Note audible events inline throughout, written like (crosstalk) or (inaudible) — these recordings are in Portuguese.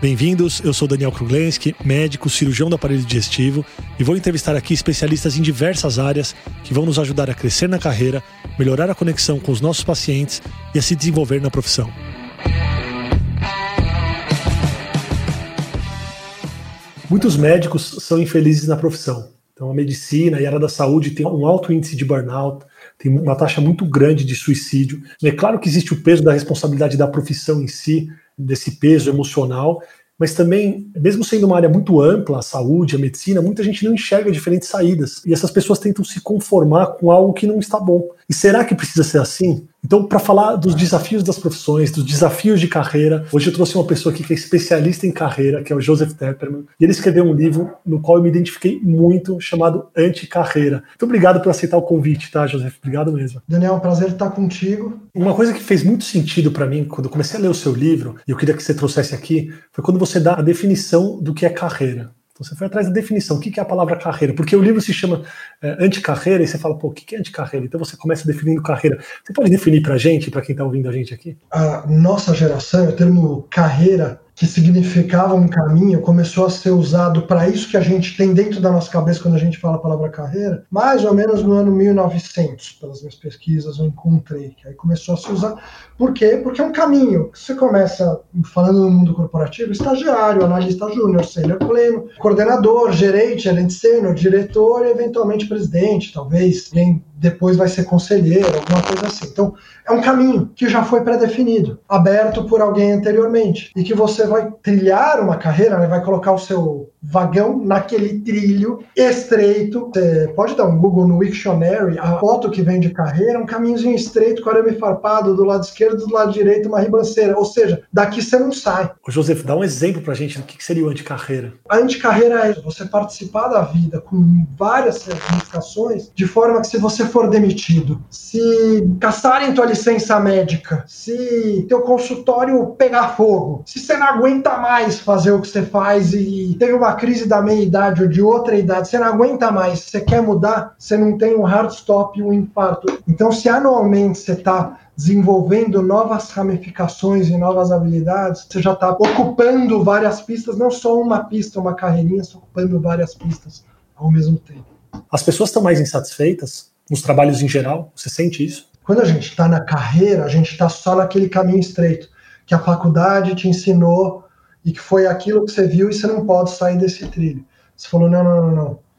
Bem-vindos, eu sou Daniel Kruglenski, médico, cirurgião do aparelho digestivo e vou entrevistar aqui especialistas em diversas áreas que vão nos ajudar a crescer na carreira, melhorar a conexão com os nossos pacientes e a se desenvolver na profissão. Muitos médicos são infelizes na profissão. Então, a medicina e a área da saúde tem um alto índice de burnout, tem uma taxa muito grande de suicídio. É claro que existe o peso da responsabilidade da profissão em si, desse peso emocional, mas também, mesmo sendo uma área muito ampla, a saúde, a medicina, muita gente não enxerga diferentes saídas. E essas pessoas tentam se conformar com algo que não está bom. E será que precisa ser assim? Então, para falar dos desafios das profissões, dos desafios de carreira, hoje eu trouxe uma pessoa aqui que é especialista em carreira, que é o Joseph Tepperman, e ele escreveu um livro no qual eu me identifiquei muito, chamado Anti-Carreira. Muito obrigado por aceitar o convite, tá, Joseph? Obrigado mesmo. Daniel, é um prazer estar contigo. Uma coisa que fez muito sentido para mim, quando eu comecei a ler o seu livro, e eu queria que você trouxesse aqui, foi quando você dá a definição do que é carreira. Você foi atrás da definição. O que é a palavra carreira? Porque o livro se chama é, anticarreira e você fala, pô, o que é anticarreira? Então você começa definindo carreira. Você pode definir para a gente, para quem está ouvindo a gente aqui? A nossa geração, o termo carreira que significava um caminho começou a ser usado para isso que a gente tem dentro da nossa cabeça quando a gente fala a palavra carreira, mais ou menos no ano 1900, pelas minhas pesquisas eu encontrei, que aí começou a se usar. Por quê? Porque é um caminho. Você começa, falando no mundo corporativo, estagiário, analista júnior, sênior pleno, coordenador, gerente, gerente sênior, diretor e eventualmente presidente, talvez quem depois vai ser conselheiro, alguma coisa assim. Então, é um caminho que já foi pré-definido, aberto por alguém anteriormente, e que você vai trilhar uma carreira, né, vai colocar o seu vagão naquele trilho estreito. Você pode dar um Google no Wiktionary, a foto que vem de carreira, um caminhozinho estreito, com arame farpado do lado esquerdo, do lado direito uma ribanceira. Ou seja, daqui você não sai. Ô, Joseph, dá um exemplo pra gente do que seria o anticarreira. A anticarreira é você participar da vida com várias certificações, de forma que se você for demitido, se caçarem tua licença médica, se teu consultório pegar fogo, se você não aguenta mais fazer o que você faz e teve uma crise da meia-idade ou de outra idade, você não aguenta mais, você quer mudar, você não tem um hard stop um infarto. Então, se anualmente você está desenvolvendo novas ramificações e novas habilidades, você já está ocupando várias pistas, não só uma pista, uma carreirinha, você ocupando várias pistas ao mesmo tempo. As pessoas estão mais insatisfeitas nos trabalhos em geral? Você sente isso? Quando a gente está na carreira, a gente está só naquele caminho estreito que a faculdade te ensinou e que foi aquilo que você viu e você não pode sair desse trilho. Você falou: não, não, não, não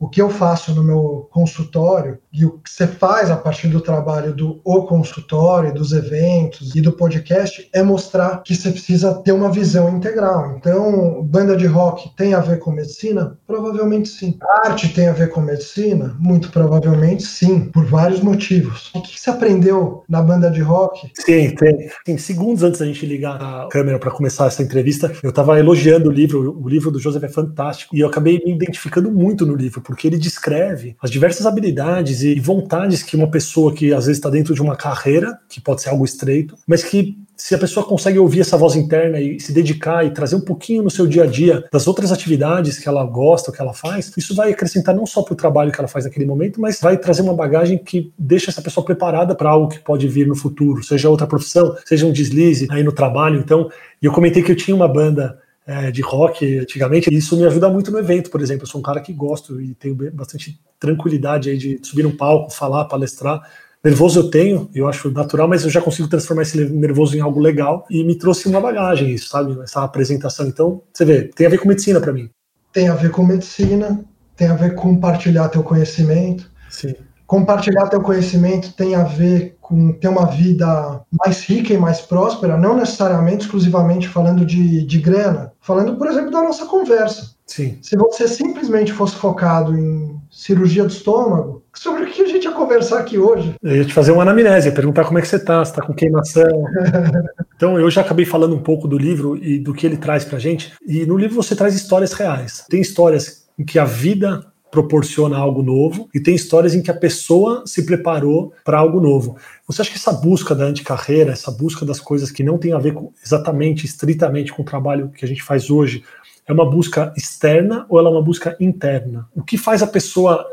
o que eu faço no meu consultório e o que você faz a partir do trabalho do o consultório, dos eventos e do podcast é mostrar que você precisa ter uma visão integral. Então, banda de rock tem a ver com medicina? Provavelmente sim. arte tem a ver com medicina? Muito provavelmente sim, por vários motivos. O que você aprendeu na banda de rock? Sim, tem. Sim, segundos antes da gente ligar a câmera para começar essa entrevista, eu estava elogiando o livro. O livro do Joseph é fantástico e eu acabei me identificando muito no livro porque ele descreve as diversas habilidades e vontades que uma pessoa que às vezes está dentro de uma carreira, que pode ser algo estreito, mas que se a pessoa consegue ouvir essa voz interna e se dedicar e trazer um pouquinho no seu dia a dia das outras atividades que ela gosta, que ela faz, isso vai acrescentar não só para o trabalho que ela faz naquele momento, mas vai trazer uma bagagem que deixa essa pessoa preparada para algo que pode vir no futuro, seja outra profissão, seja um deslize aí no trabalho. Então, e eu comentei que eu tinha uma banda é, de rock antigamente, e isso me ajuda muito no evento, por exemplo. Eu sou um cara que gosto e tenho bastante tranquilidade aí de subir num palco, falar, palestrar. Nervoso eu tenho, eu acho natural, mas eu já consigo transformar esse nervoso em algo legal e me trouxe uma bagagem isso, sabe? Essa apresentação. Então, você vê, tem a ver com medicina para mim. Tem a ver com medicina, tem a ver com compartilhar teu conhecimento. Sim. Compartilhar teu conhecimento tem a ver com ter uma vida mais rica e mais próspera, não necessariamente exclusivamente falando de, de grana, falando, por exemplo, da nossa conversa. Sim. Se você simplesmente fosse focado em cirurgia do estômago, sobre o que a gente ia conversar aqui hoje? Eu ia te fazer uma anamnese, perguntar como é que você tá, se tá com queimação. (laughs) Então eu já acabei falando um pouco do livro e do que ele traz pra gente. E no livro você traz histórias reais. Tem histórias em que a vida proporciona algo novo e tem histórias em que a pessoa se preparou para algo novo. Você acha que essa busca da anticarreira, essa busca das coisas que não tem a ver com, exatamente, estritamente com o trabalho que a gente faz hoje, é uma busca externa ou ela é uma busca interna? O que faz a pessoa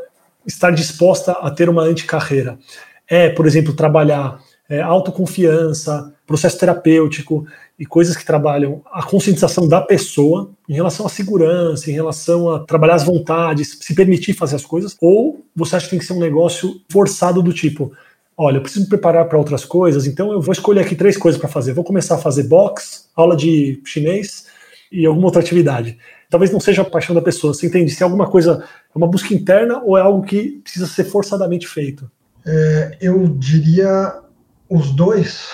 estar disposta a ter uma anticarreira? É, por exemplo, trabalhar é, autoconfiança, processo terapêutico e coisas que trabalham a conscientização da pessoa em relação à segurança, em relação a trabalhar as vontades, se permitir fazer as coisas, ou você acha que tem que ser um negócio forçado do tipo, olha, eu preciso me preparar para outras coisas, então eu vou escolher aqui três coisas para fazer. Vou começar a fazer box, aula de chinês e alguma outra atividade. Talvez não seja a paixão da pessoa. Você entende se é alguma coisa, é uma busca interna ou é algo que precisa ser forçadamente feito? É, eu diria os dois,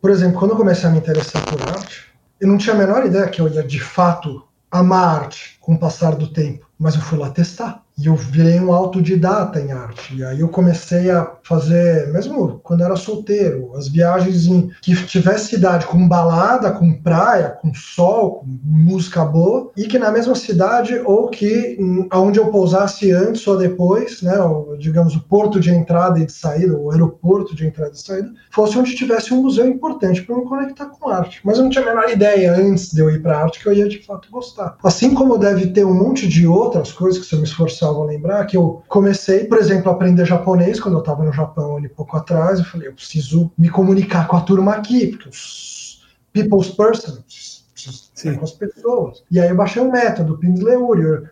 por exemplo, quando eu comecei a me interessar por arte, eu não tinha a menor ideia que eu ia de fato amar arte com o passar do tempo, mas eu fui lá testar. E eu virei um autodidata em arte. E aí eu comecei a fazer, mesmo quando era solteiro, as viagens em que tivesse cidade com balada, com praia, com sol, com música boa, e que na mesma cidade ou que aonde eu pousasse antes ou depois, né, o, digamos o porto de entrada e de saída, o aeroporto de entrada e saída, fosse onde tivesse um museu importante para me conectar com arte. Mas eu não tinha a menor ideia antes de eu ir para arte que eu ia de fato gostar. Assim como deve ter um monte de outras coisas que se eu me esforçar vou lembrar que eu comecei, por exemplo, a aprender japonês quando eu estava no Japão ali pouco atrás. Eu falei, eu preciso me comunicar com a turma aqui, porque os people's persons Sim. com as pessoas. E aí eu baixei um método, Pindley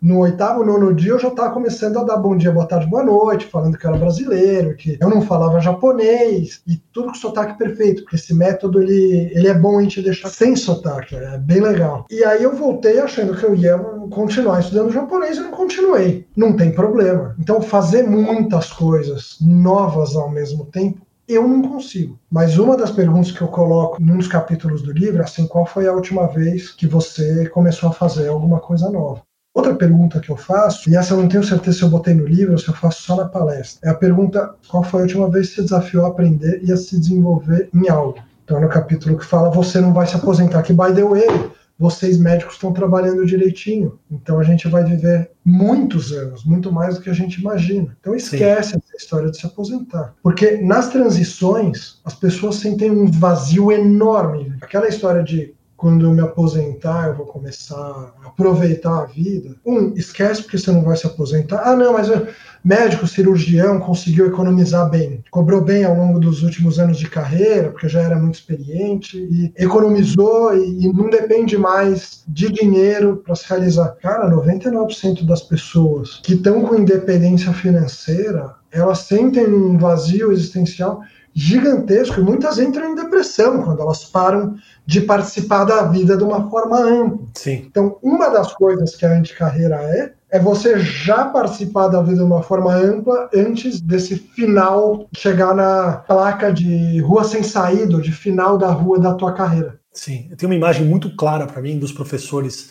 No oitavo, nono dia eu já estava começando a dar bom dia, boa tarde, boa noite, falando que eu era brasileiro, que eu não falava japonês, e tudo com sotaque perfeito, porque esse método ele, ele é bom a gente deixar sem sotaque, é bem legal. E aí eu voltei achando que eu ia continuar estudando japonês e não continuei. Não tem problema. Então fazer muitas coisas novas ao mesmo tempo eu não consigo. Mas uma das perguntas que eu coloco num dos capítulos do livro é assim: qual foi a última vez que você começou a fazer alguma coisa nova? Outra pergunta que eu faço, e essa eu não tenho certeza se eu botei no livro ou se eu faço só na palestra, é a pergunta: qual foi a última vez que você desafiou a aprender e a se desenvolver em algo? Então, é no capítulo que fala: você não vai se aposentar, que by the way, vocês médicos estão trabalhando direitinho. Então a gente vai viver muitos anos, muito mais do que a gente imagina. Então esquece história de se aposentar. Porque nas transições, as pessoas sentem um vazio enorme. Aquela história de quando eu me aposentar, eu vou começar a aproveitar a vida. Um, esquece porque você não vai se aposentar. Ah, não, mas eu, médico, cirurgião, conseguiu economizar bem. Cobrou bem ao longo dos últimos anos de carreira, porque já era muito experiente, e economizou e, e não depende mais de dinheiro para se realizar. Cara, 99% das pessoas que estão com independência financeira, elas sentem um vazio existencial gigantesco e muitas entram em depressão quando elas param de participar da vida de uma forma ampla. Sim. Então, uma das coisas que a anticarreira é, é você já participar da vida de uma forma ampla antes desse final chegar na placa de rua sem saída, de final da rua da tua carreira. Sim, eu tenho uma imagem muito clara para mim dos professores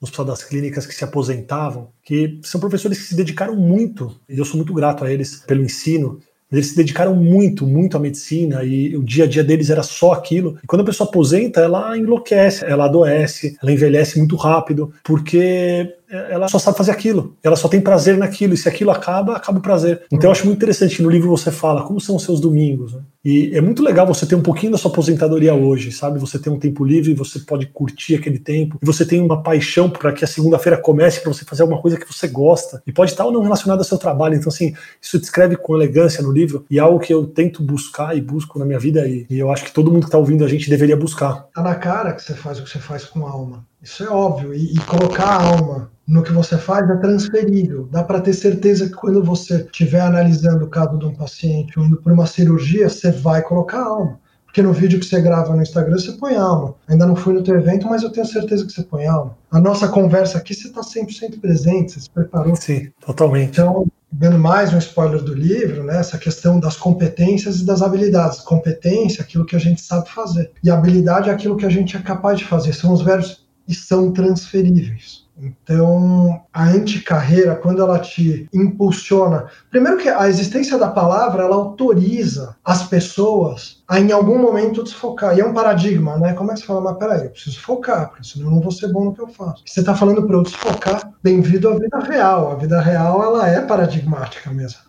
no hospital das clínicas que se aposentavam, que são professores que se dedicaram muito, e eu sou muito grato a eles pelo ensino, eles se dedicaram muito, muito à medicina e o dia a dia deles era só aquilo. E quando a pessoa aposenta, ela enlouquece, ela adoece, ela envelhece muito rápido, porque ela só sabe fazer aquilo, ela só tem prazer naquilo, e se aquilo acaba, acaba o prazer. Então eu acho muito interessante que no livro você fala como são os seus domingos, né? E é muito legal você ter um pouquinho da sua aposentadoria hoje, sabe? Você tem um tempo livre, você pode curtir aquele tempo, e você tem uma paixão para que a segunda-feira comece para você fazer alguma coisa que você gosta, e pode estar ou não relacionado ao seu trabalho. Então, assim, isso descreve com elegância no livro, e é algo que eu tento buscar e busco na minha vida, e, e eu acho que todo mundo que está ouvindo a gente deveria buscar. Tá na cara que você faz o que você faz com a alma. Isso é óbvio. E, e colocar a alma no que você faz é transferível. Dá para ter certeza que quando você estiver analisando o caso de um paciente ou indo por uma cirurgia, você vai colocar alma. Porque no vídeo que você grava no Instagram, você põe alma. Ainda não fui no teu evento, mas eu tenho certeza que você põe alma. A nossa conversa aqui, você está 100% presente, você se preparou. Sim, totalmente. Então, dando mais um spoiler do livro, né, essa questão das competências e das habilidades. Competência é aquilo que a gente sabe fazer. E habilidade é aquilo que a gente é capaz de fazer. São os verbos e são transferíveis. Então, a anticarreira, quando ela te impulsiona, primeiro que a existência da palavra, ela autoriza as pessoas a em algum momento desfocar. E é um paradigma, né? Como é que você fala, mas peraí, eu preciso focar, porque senão eu não vou ser bom no que eu faço. Você está falando para eu desfocar, bem-vindo à vida real. A vida real, ela é paradigmática mesmo.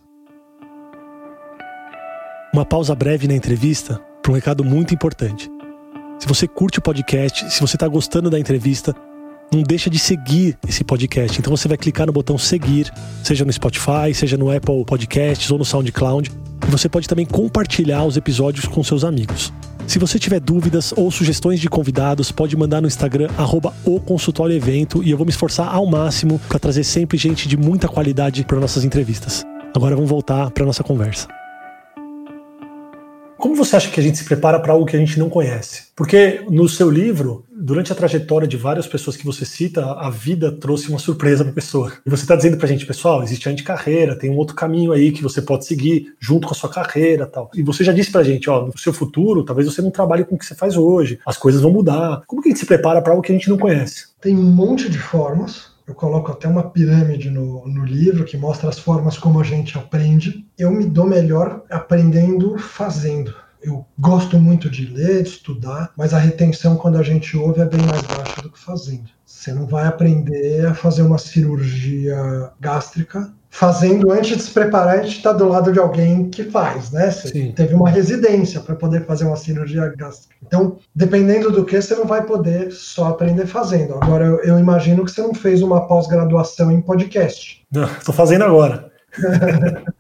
Uma pausa breve na entrevista para um recado muito importante. Se você curte o podcast, se você está gostando da entrevista, não deixa de seguir esse podcast. Então você vai clicar no botão seguir, seja no Spotify, seja no Apple Podcasts ou no SoundCloud. E você pode também compartilhar os episódios com seus amigos. Se você tiver dúvidas ou sugestões de convidados, pode mandar no Instagram arroba o consultório evento e eu vou me esforçar ao máximo para trazer sempre gente de muita qualidade para nossas entrevistas. Agora vamos voltar para nossa conversa. Como você acha que a gente se prepara para algo que a gente não conhece? Porque no seu livro, durante a trajetória de várias pessoas que você cita, a vida trouxe uma surpresa para a pessoa. E você está dizendo para a gente, pessoal, existe a anticarreira, tem um outro caminho aí que você pode seguir junto com a sua carreira tal. E você já disse para a gente, ó, no seu futuro, talvez você não trabalhe com o que você faz hoje, as coisas vão mudar. Como que a gente se prepara para algo que a gente não conhece? Tem um monte de formas eu coloco até uma pirâmide no, no livro que mostra as formas como a gente aprende. Eu me dou melhor aprendendo fazendo. Eu gosto muito de ler, de estudar, mas a retenção quando a gente ouve é bem mais baixa do que fazendo. Você não vai aprender a fazer uma cirurgia gástrica fazendo antes de se preparar, a gente está do lado de alguém que faz, né? Você Sim. teve uma residência para poder fazer uma cirurgia gástrica. Então, dependendo do que, você não vai poder só aprender fazendo. Agora, eu, eu imagino que você não fez uma pós-graduação em podcast. Estou fazendo agora. (laughs)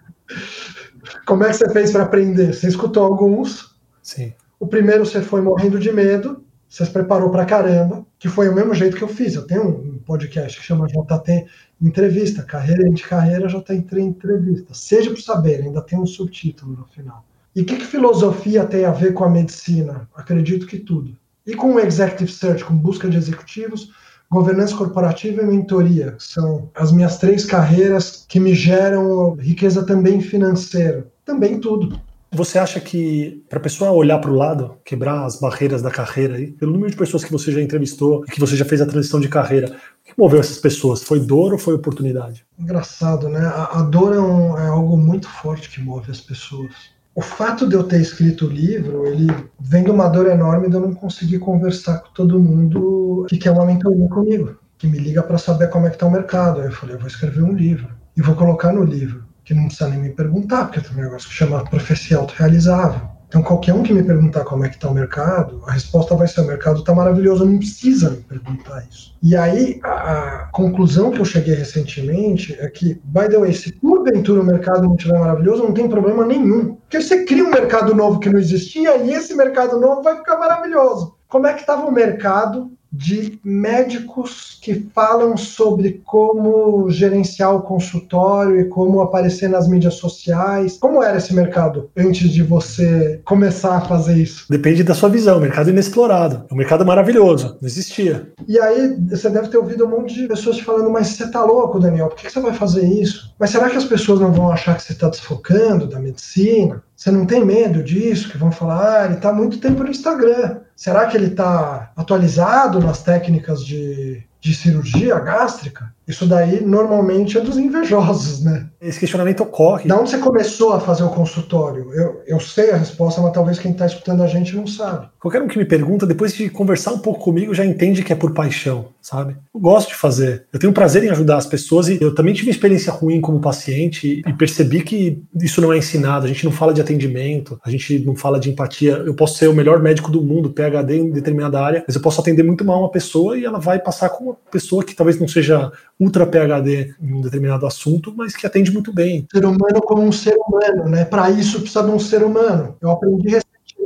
Como é que você fez para aprender? Você escutou alguns? Sim. O primeiro você foi morrendo de medo, você se preparou para caramba, que foi o mesmo jeito que eu fiz. Eu tenho um podcast que chama JT Entrevista, Carreira de Carreira, JT Entrevista. Seja para saber, ainda tem um subtítulo no final. E o que, que filosofia tem a ver com a medicina? Acredito que tudo. E com o Executive Search, com busca de executivos, governança corporativa e mentoria, que são as minhas três carreiras que me geram riqueza também financeira. Também tudo. Você acha que para a pessoa olhar para o lado, quebrar as barreiras da carreira aí, pelo número de pessoas que você já entrevistou e que você já fez a transição de carreira, o que moveu essas pessoas? Foi dor ou foi oportunidade? Engraçado, né? A, a dor é, um, é algo muito forte que move as pessoas. O fato de eu ter escrito o livro, ele vem de uma dor enorme de eu não conseguir conversar com todo mundo que quer uma mentoria comigo, que me liga para saber como é que está o mercado. Aí eu falei, eu vou escrever um livro e vou colocar no livro que não precisa nem me perguntar, porque tem um negócio que chama profecia autorrealizável. Então, qualquer um que me perguntar como é que está o mercado, a resposta vai ser: o mercado está maravilhoso, não precisa me perguntar isso. E aí, a, a, conclusão que eu cheguei recentemente é que, by the way, se porventura o mercado não estiver maravilhoso, não tem problema nenhum. Porque você cria um mercado novo que não existia e esse mercado novo vai ficar maravilhoso. Como é que estava o mercado de médicos que falam sobre como gerenciar o consultório e como aparecer nas mídias sociais. Como era esse mercado antes de você começar a fazer isso? Depende da sua visão. O mercado inexplorado. O mercado maravilhoso. Não existia. E aí você deve ter ouvido um monte de pessoas te falando: Mas você tá louco, Daniel? Por que você vai fazer isso? Mas será que as pessoas não vão achar que você está desfocando da medicina? Você não tem medo disso? Que vão falar: Ah, ele está muito tempo no Instagram. Será que ele está atualizado nas técnicas de, de cirurgia gástrica? Isso daí normalmente é dos invejosos, né? Esse questionamento ocorre. Da onde você começou a fazer o consultório? Eu, eu sei a resposta, mas talvez quem está escutando a gente não sabe. Qualquer um que me pergunta, depois de conversar um pouco comigo, já entende que é por paixão, sabe? Eu gosto de fazer. Eu tenho prazer em ajudar as pessoas e eu também tive experiência ruim como paciente e percebi que isso não é ensinado. A gente não fala de atendimento, a gente não fala de empatia. Eu posso ser o melhor médico do mundo, PhD em determinada área, mas eu posso atender muito mal uma pessoa e ela vai passar com uma pessoa que talvez não seja ultra PhD em um determinado assunto, mas que atende muito bem. Ser humano como um ser humano, né? Para isso precisa de um ser humano. Eu aprendi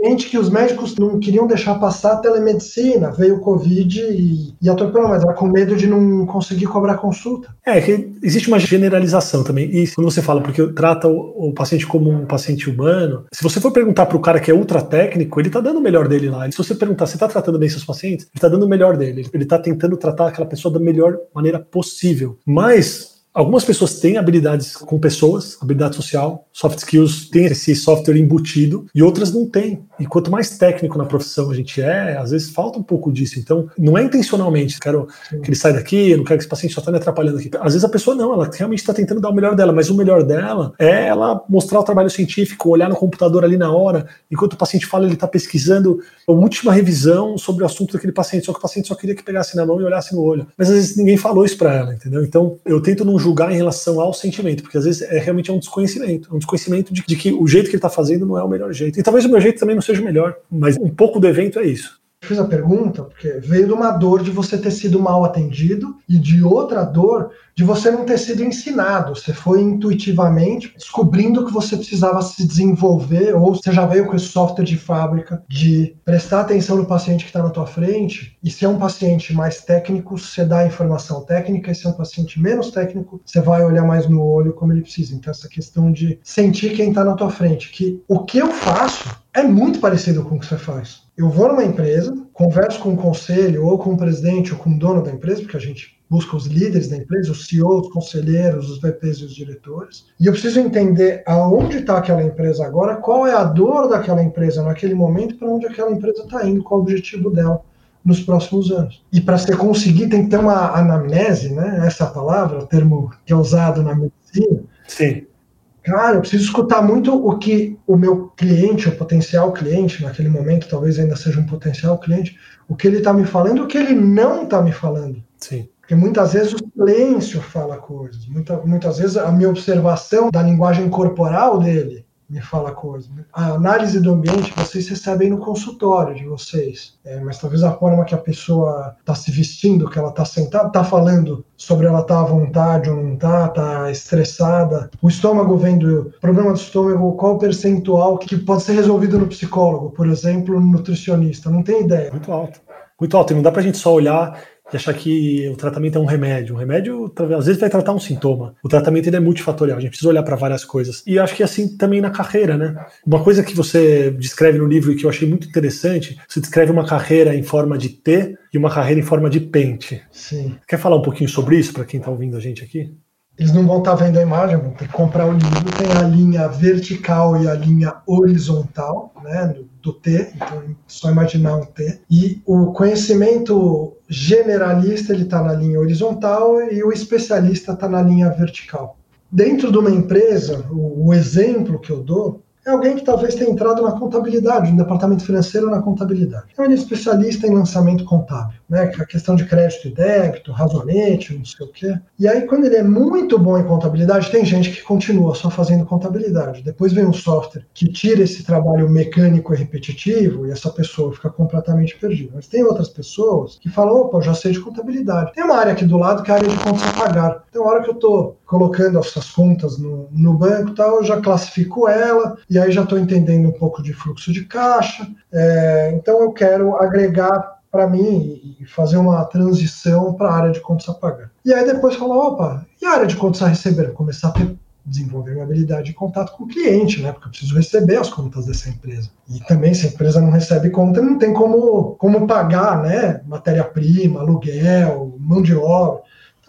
recentemente que os médicos não queriam deixar passar a telemedicina, veio o Covid e, e atropelou, mas era com medo de não conseguir cobrar consulta. É, que existe uma generalização também. E quando você fala, porque trata o, o paciente como um paciente humano, se você for perguntar para o cara que é ultra técnico, ele está dando o melhor dele lá. Se você perguntar, você está tratando bem seus pacientes? Ele está dando o melhor dele. Ele está tentando tratar aquela pessoa da melhor maneira possível. Mas Algumas pessoas têm habilidades com pessoas, habilidade social, soft skills, tem esse software embutido, e outras não têm. E quanto mais técnico na profissão a gente é, às vezes falta um pouco disso. Então, não é intencionalmente, quero que ele saia daqui, eu não quero que esse paciente só está me atrapalhando aqui. Às vezes a pessoa não, ela realmente está tentando dar o melhor dela, mas o melhor dela é ela mostrar o trabalho científico, olhar no computador ali na hora, enquanto o paciente fala, ele está pesquisando uma última revisão sobre o assunto daquele paciente, só que o paciente só queria que pegasse na mão e olhasse no olho. Mas às vezes ninguém falou isso para ela, entendeu? Então, eu tento não julgar em relação ao sentimento, porque às vezes é realmente é um desconhecimento, é um desconhecimento de, de que o jeito que ele está fazendo não é o melhor jeito. E talvez o meu jeito também não seja o melhor, mas um pouco do evento é isso fiz a pergunta porque veio de uma dor de você ter sido mal atendido e de outra dor de você não ter sido ensinado. Você foi intuitivamente descobrindo que você precisava se desenvolver ou você já veio com esse software de fábrica de prestar atenção no paciente que está na tua frente e se é um paciente mais técnico, você dá a informação técnica e se é um paciente menos técnico, você vai olhar mais no olho como ele precisa. Então essa questão de sentir quem está na tua frente, que o que eu faço é muito parecido com o que você faz. Eu vou numa empresa, converso com o conselho, ou com o presidente, ou com o dono da empresa, porque a gente busca os líderes da empresa, os CEOs, os conselheiros, os VPs e os diretores. E eu preciso entender aonde está aquela empresa agora, qual é a dor daquela empresa naquele momento, para onde aquela empresa está indo, qual é o objetivo dela nos próximos anos. E para você conseguir, tem que ter uma anamnese, né? Essa palavra, o termo que é usado na medicina. Sim Cara, eu preciso escutar muito o que o meu cliente, o potencial cliente, naquele momento talvez ainda seja um potencial cliente, o que ele está me falando e o que ele não está me falando. Sim. Porque muitas vezes o silêncio fala coisas, muita, muitas vezes a minha observação da linguagem corporal dele me fala coisa. A análise do ambiente vocês recebem no consultório de vocês, é, mas talvez a forma que a pessoa está se vestindo, que ela está sentada, está falando sobre ela estar tá à vontade ou não está, está estressada. O estômago vendo problema do estômago, qual o percentual que pode ser resolvido no psicólogo, por exemplo, no nutricionista? Não tem ideia. Muito alto. Muito alto. E não dá para a gente só olhar e achar que o tratamento é um remédio. Um remédio, às vezes, vai tratar um sintoma. O tratamento ele é multifatorial, a gente precisa olhar para várias coisas. E acho que assim também na carreira, né? Uma coisa que você descreve no livro e que eu achei muito interessante, você descreve uma carreira em forma de T e uma carreira em forma de pente. Sim. Quer falar um pouquinho sobre isso para quem está ouvindo a gente aqui? Eles não vão estar tá vendo a imagem, vão ter que comprar o livro. Tem a linha vertical e a linha horizontal, né, do T. Então, é só imaginar um T. E o conhecimento generalista ele está na linha horizontal e o especialista está na linha vertical. Dentro de uma empresa, o, o exemplo que eu dou é alguém que talvez tenha entrado na contabilidade, no departamento financeiro na contabilidade. Então, ele é especialista em lançamento contábil, né? É a questão de crédito e débito, razonete, não sei o quê. E aí, quando ele é muito bom em contabilidade, tem gente que continua só fazendo contabilidade. Depois vem um software que tira esse trabalho mecânico e repetitivo e essa pessoa fica completamente perdida. Mas tem outras pessoas que falam, opa, eu já sei de contabilidade. Tem uma área aqui do lado que é a área de contas a pagar. Então, a hora que eu estou colocando essas contas no, no banco e tal, eu já classifico ela e aí já estou entendendo um pouco de fluxo de caixa. É, então eu quero agregar para mim e fazer uma transição para a área de contas a pagar. E aí depois falar, opa, e a área de contas a receber? Começar a ter, desenvolver minha habilidade de contato com o cliente, né? Porque eu preciso receber as contas dessa empresa. E também, se a empresa não recebe conta, não tem como, como pagar, né? Matéria-prima, aluguel, mão de obra.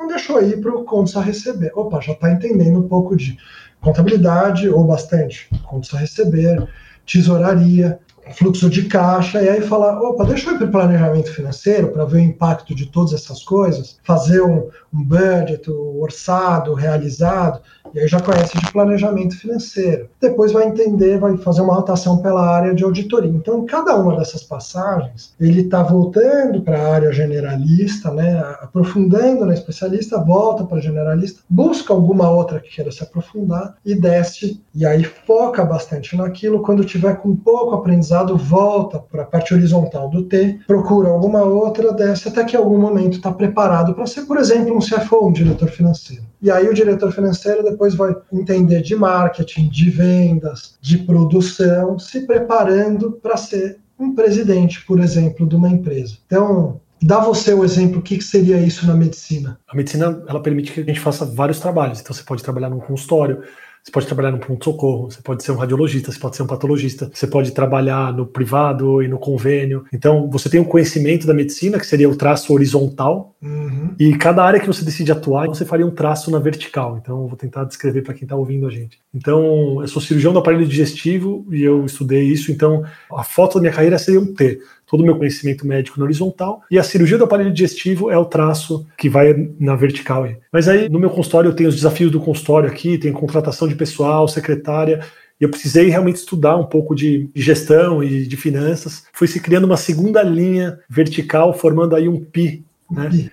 Então deixou aí para o contas a receber. Opa, já está entendendo um pouco de contabilidade, ou bastante, contas a receber, tesouraria, fluxo de caixa, e aí falar, opa, deixa eu ir para o planejamento financeiro para ver o impacto de todas essas coisas, fazer um, um budget, um orçado, realizado, e aí já conhece de planejamento financeiro. Depois vai entender, vai fazer uma rotação pela área de auditoria. Então, em cada uma dessas passagens, ele está voltando para a área generalista, né, aprofundando na especialista, volta para generalista, busca alguma outra que queira se aprofundar e desce, e aí foca bastante naquilo. Quando tiver com pouco aprendizado, volta para a parte horizontal do T, procura alguma outra, desce até que em algum momento está preparado para ser, por exemplo, um CFO, um diretor financeiro. E aí o diretor financeiro depois vai entender de marketing, de vendas, de produção, se preparando para ser um presidente, por exemplo, de uma empresa. Então, dá você o exemplo, o que seria isso na medicina? A medicina, ela permite que a gente faça vários trabalhos. Então, você pode trabalhar num consultório, Você pode trabalhar no pronto-socorro, você pode ser um radiologista, você pode ser um patologista, você pode trabalhar no privado e no convênio. Então, você tem o um conhecimento da medicina, que seria o traço horizontal, uhum. e cada área que você decide atuar, você faria um traço na vertical. Então, eu vou tentar descrever para quem está ouvindo a gente. Então, eu sou cirurgião do aparelho digestivo e eu estudei isso, então a foto da minha carreira seria um T todo o meu conhecimento médico na horizontal, e a cirurgia do aparelho digestivo é o traço que vai na vertical. Mas aí, no meu consultório, eu tenho os desafios do consultório aqui, tem contratação de pessoal, secretária, e eu precisei realmente estudar um pouco de gestão e de finanças. Foi se criando uma segunda linha vertical, formando aí um pi. Né?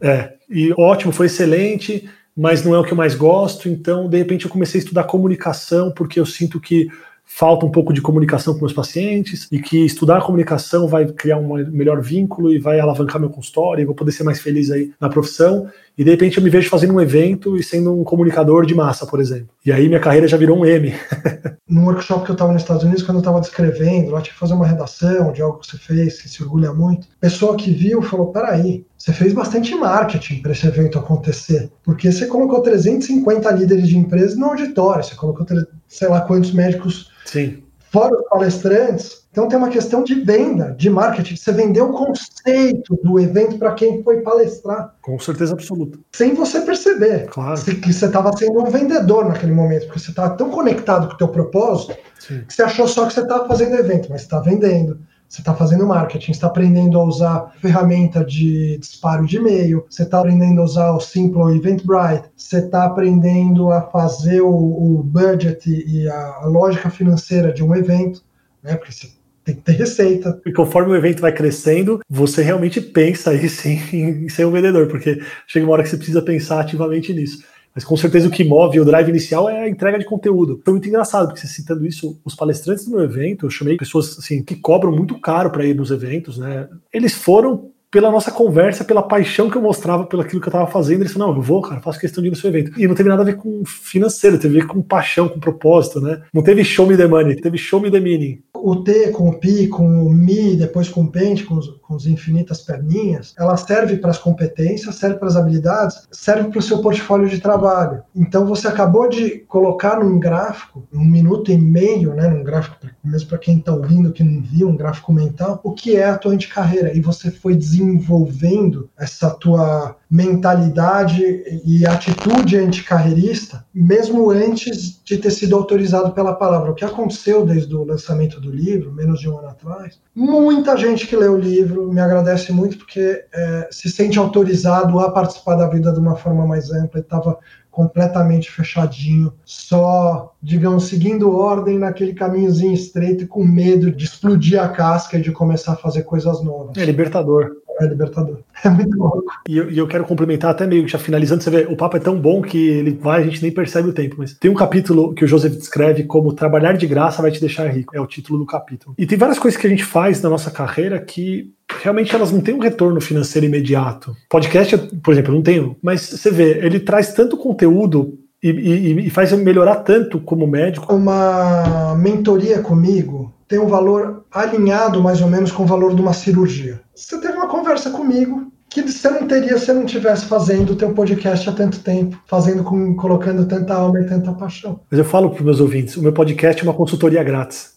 É, e ótimo, foi excelente, mas não é o que eu mais gosto, então de repente eu comecei a estudar comunicação, porque eu sinto que falta um pouco de comunicação com meus pacientes e que estudar a comunicação vai criar um melhor vínculo e vai alavancar meu consultório e vou poder ser mais feliz aí na profissão. E de repente eu me vejo fazendo um evento e sendo um comunicador de massa, por exemplo. E aí minha carreira já virou um M. (laughs) no workshop que eu estava nos Estados Unidos, quando eu estava descrevendo, lá tinha que fazer uma redação de algo que você fez, que se orgulha muito. Pessoa que viu falou: peraí, você fez bastante marketing para esse evento acontecer, porque você colocou 350 líderes de empresas no auditório, você colocou sei lá quantos médicos Sim. Fora os palestrantes, então tem uma questão de venda, de marketing. Você vendeu o conceito do evento para quem foi palestrar. Com certeza absoluta. Sem você perceber claro. que você estava sendo um vendedor naquele momento, porque você estava tão conectado com o teu propósito Sim. que você achou só que você estava fazendo evento, mas você está vendendo você está fazendo marketing, está aprendendo a usar ferramenta de disparo de e-mail, você está aprendendo a usar o Simple Eventbrite, você está aprendendo a fazer o, o budget e a, a, lógica financeira de um evento, né? Porque você tem que ter receita. E conforme o evento vai crescendo, você realmente pensa aí sim (laughs) em ser um vendedor, porque chega uma hora que você precisa pensar ativamente nisso. Mas com certeza o que move o drive inicial é a entrega de conteúdo. Foi muito engraçado, porque você citando isso, os palestrantes do meu evento, eu chamei pessoas assim que cobram muito caro para ir nos eventos, né? Eles foram pela nossa conversa, pela paixão que eu mostrava pelo aquilo que eu estava fazendo. Eles falaram, não, eu vou, cara, faço questão de ir no seu evento. E não teve nada a ver com financeiro, teve a ver com paixão, com propósito, né? Não teve show me the money, teve show me the meaning. O T com o Pi, com o Mi, depois com o Pente, com os, com infinitas perninhas, ela serve para as competências, serve para as habilidades, serve para o seu portfólio de trabalho. Então você acabou de colocar num gráfico, um minuto e meio, né, num gráfico, mesmo para quem está ouvindo que não viu, um gráfico mental, o que é a tua anticarreira. E você foi desenvolvendo desenvolvendo essa tua mentalidade e atitude anticarreirista, mesmo antes de ter sido autorizado pela palavra. O que aconteceu desde o lançamento do livro, menos de um ano atrás, muita gente que lê o livro me agradece muito porque é, se sente autorizado a participar da vida de uma forma mais ampla e estava completamente fechadinho, só, digamos, seguindo ordem naquele caminhozinho estreito e com medo de explodir a casca e de começar a fazer coisas novas. É libertador é libertador. É muito louco. E eu, e eu, quero complementar até meio que já finalizando, você vê, o papo é tão bom que ele vai, a gente nem percebe o tempo, mas tem um capítulo que o Joseph descreve como trabalhar de graça vai te deixar rico, é o título do capítulo. E tem várias coisas que a gente faz na nossa carreira que realmente elas não têm um retorno financeiro imediato. Podcast, por exemplo, não tenho, mas você vê, ele traz tanto conteúdo e, e, e, faz eu melhorar tanto como médico. Uma mentoria comigo tem um valor alinhado mais ou menos com o valor de uma cirurgia. Você teve uma conversa comigo que você não teria se eu não estivesse fazendo o teu podcast há tanto tempo, fazendo com colocando tanta alma e tanta paixão. Mas eu falo para os meus ouvintes, o meu podcast é uma consultoria grátis.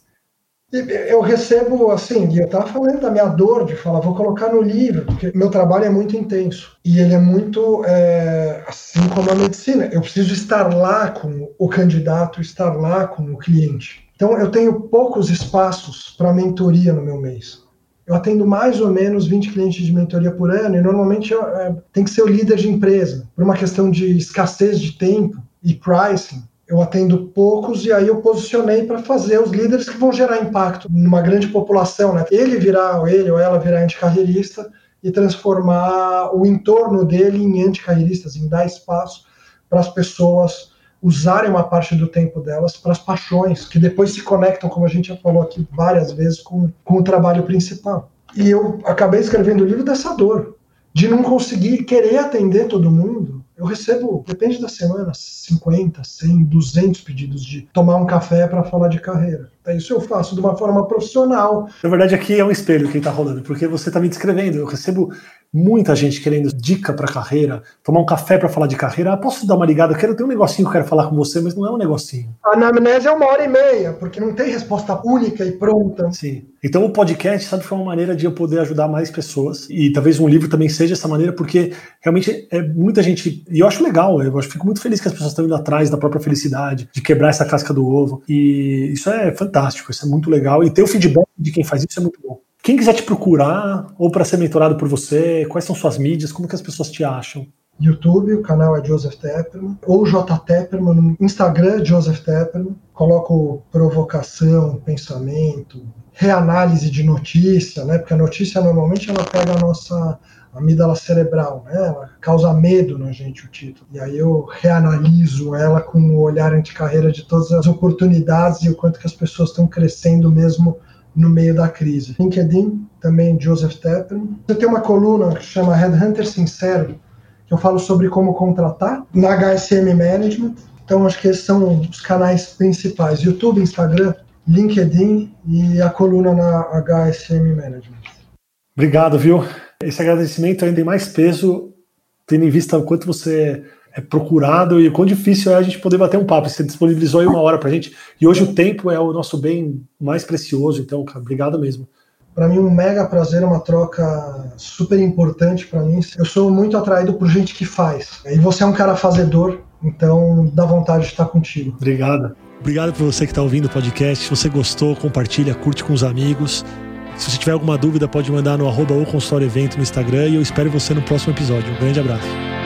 Eu recebo assim, e eu estava falando da minha dor de falar, vou colocar no livro, porque meu trabalho é muito intenso e ele é muito é, assim como a medicina. Eu preciso estar lá com o candidato, estar lá com o cliente. Então, eu tenho poucos espaços para mentoria no meu mês. Eu atendo mais ou menos 20 clientes de mentoria por ano e normalmente eu, é, tem que ser o líder de empresa. Por uma questão de escassez de tempo e pricing, eu atendo poucos e aí eu posicionei para fazer os líderes que vão gerar impacto numa grande população. Né? Ele virar, ou ele ou ela virar anticarreirista e transformar o entorno dele em anticarreiristas, em dar espaço para as pessoas usarem uma parte do tempo delas para as paixões, que depois se conectam, como a gente já falou aqui várias vezes, com, com o trabalho principal. E eu acabei escrevendo o livro dessa dor, de não conseguir querer atender todo mundo. Eu recebo, depende da semana, 50, 100, 200 pedidos de tomar um café para falar de carreira. Isso eu faço de uma forma profissional. Na verdade, aqui é um espelho que está rolando, porque você está me descrevendo. Eu recebo muita gente querendo dica para carreira, tomar um café para falar de carreira. Ah, posso dar uma ligada? Eu quero ter um negocinho que eu quero falar com você, mas não é um negocinho. A anamnese é uma hora e meia, porque não tem resposta única e pronta. Sim. Então o podcast, sabe, foi uma maneira de eu poder ajudar mais pessoas. E talvez um livro também seja essa maneira, porque realmente é muita gente. E eu acho legal, eu acho, fico muito feliz que as pessoas estão indo atrás da própria felicidade, de quebrar essa casca do ovo. E isso é fantástico, isso é muito legal. E ter o feedback de quem faz isso é muito bom. Quem quiser te procurar ou para ser mentorado por você, quais são suas mídias, como que as pessoas te acham? YouTube, o canal é Joseph Tepperman, ou J. Tepperman, no Instagram Joseph Tepperman. Coloco provocação, pensamento, reanálise de notícia, né? Porque a notícia normalmente ela pega a nossa amígdala cerebral, né? Ela causa medo na gente o título. E aí eu reanaliso ela com o olhar anti-carreira de todas as oportunidades e o quanto que as pessoas estão crescendo mesmo no meio da crise. LinkedIn, também Joseph Tepperman. Eu tenho uma coluna que chama Headhunter Sincero, que eu falo sobre como contratar na HSM Management. Então, acho que esses são os canais principais: YouTube, Instagram, LinkedIn e a coluna na HSM Management. Obrigado, viu? Esse agradecimento ainda tem mais peso, tendo em vista o quanto você é procurado e o quão difícil é a gente poder bater um papo. Você disponibilizou aí uma hora para a gente e hoje o tempo é o nosso bem mais precioso. Então, cara, obrigado mesmo. Para mim, um mega prazer, uma troca super importante para mim. Eu sou muito atraído por gente que faz. E você é um cara fazedor, então dá vontade de estar contigo. Obrigado. Obrigado por você que está ouvindo o podcast. Se você gostou, compartilha, curte com os amigos. Se você tiver alguma dúvida, pode mandar no arroba ou evento no Instagram e eu espero você no próximo episódio. Um grande abraço.